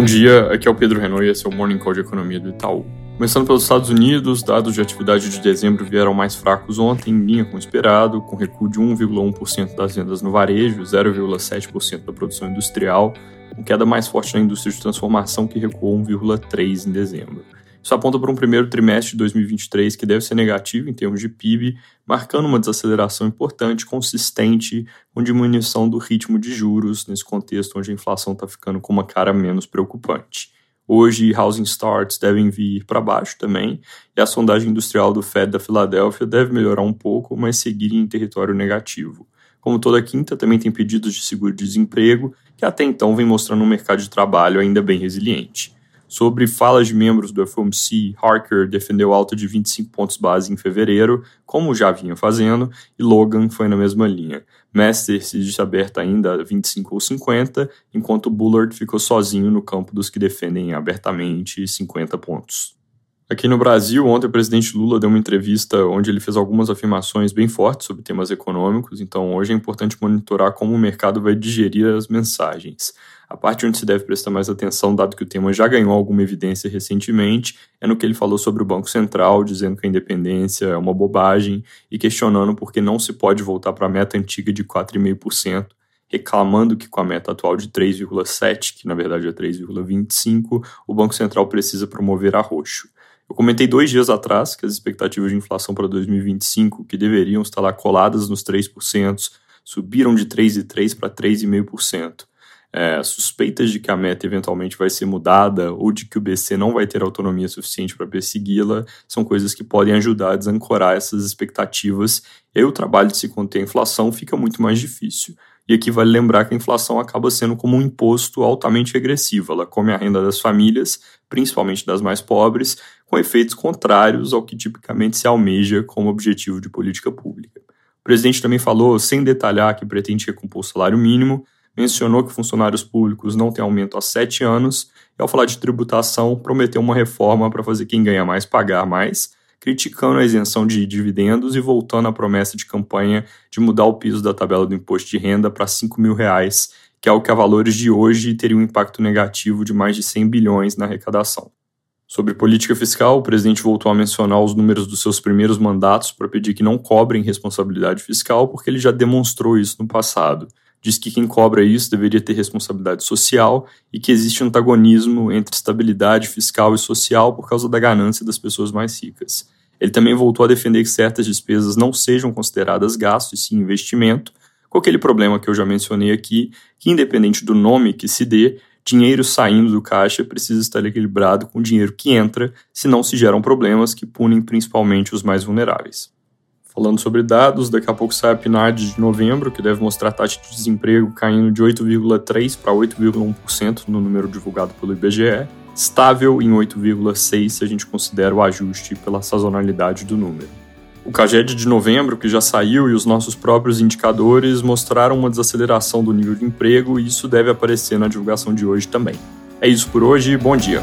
Bom dia, aqui é o Pedro Renault e esse é o Morning Call de Economia do Itaú. Começando pelos Estados Unidos, dados de atividade de dezembro vieram mais fracos ontem, em linha com o esperado, com recuo de 1,1% das vendas no varejo, 0,7% da produção industrial, com queda mais forte na indústria de transformação, que recuou 1,3% em dezembro. Isso aponta para um primeiro trimestre de 2023 que deve ser negativo em termos de PIB, marcando uma desaceleração importante, consistente, com diminuição do ritmo de juros, nesse contexto onde a inflação está ficando com uma cara menos preocupante. Hoje, housing starts devem vir para baixo também, e a sondagem industrial do Fed da Filadélfia deve melhorar um pouco, mas seguir em território negativo. Como toda quinta, também tem pedidos de seguro-desemprego, que até então vem mostrando um mercado de trabalho ainda bem resiliente. Sobre falas de membros do FOMC, Harker defendeu alta de 25 pontos base em fevereiro, como já vinha fazendo, e Logan foi na mesma linha. Master se disse aberta ainda a 25 ou 50, enquanto Bullard ficou sozinho no campo dos que defendem abertamente 50 pontos. Aqui no Brasil, ontem o presidente Lula deu uma entrevista onde ele fez algumas afirmações bem fortes sobre temas econômicos, então hoje é importante monitorar como o mercado vai digerir as mensagens. A parte onde se deve prestar mais atenção, dado que o tema já ganhou alguma evidência recentemente, é no que ele falou sobre o Banco Central, dizendo que a independência é uma bobagem e questionando por que não se pode voltar para a meta antiga de 4,5%, reclamando que com a meta atual de 3,7, que na verdade é 3,25, o Banco Central precisa promover arroxo. Eu comentei dois dias atrás que as expectativas de inflação para 2025, que deveriam estar lá coladas nos 3%, subiram de 3,3% para 3,5%. É, suspeitas de que a meta eventualmente vai ser mudada ou de que o BC não vai ter autonomia suficiente para persegui-la são coisas que podem ajudar a desancorar essas expectativas e aí o trabalho de se conter a inflação fica muito mais difícil. E aqui vale lembrar que a inflação acaba sendo como um imposto altamente regressivo. Ela come a renda das famílias, principalmente das mais pobres, com efeitos contrários ao que tipicamente se almeja como objetivo de política pública. O presidente também falou, sem detalhar que pretende recompor o salário mínimo, mencionou que funcionários públicos não têm aumento há sete anos, e ao falar de tributação, prometeu uma reforma para fazer quem ganha mais pagar mais, criticando a isenção de dividendos e voltando à promessa de campanha de mudar o piso da tabela do imposto de renda para 5 mil reais, que é o que a valores de hoje teria um impacto negativo de mais de 100 bilhões na arrecadação. Sobre política fiscal, o presidente voltou a mencionar os números dos seus primeiros mandatos para pedir que não cobrem responsabilidade fiscal, porque ele já demonstrou isso no passado diz que quem cobra isso deveria ter responsabilidade social e que existe antagonismo entre estabilidade fiscal e social por causa da ganância das pessoas mais ricas. Ele também voltou a defender que certas despesas não sejam consideradas gasto e sim investimento, com aquele problema que eu já mencionei aqui, que independente do nome que se dê, dinheiro saindo do caixa precisa estar equilibrado com o dinheiro que entra, senão se geram problemas que punem principalmente os mais vulneráveis. Falando sobre dados, daqui a pouco sai a PNAD de novembro, que deve mostrar a taxa de desemprego caindo de 8,3% para 8,1% no número divulgado pelo IBGE, estável em 8,6% se a gente considera o ajuste pela sazonalidade do número. O CAGED de novembro, que já saiu, e os nossos próprios indicadores mostraram uma desaceleração do nível de emprego e isso deve aparecer na divulgação de hoje também. É isso por hoje, bom dia!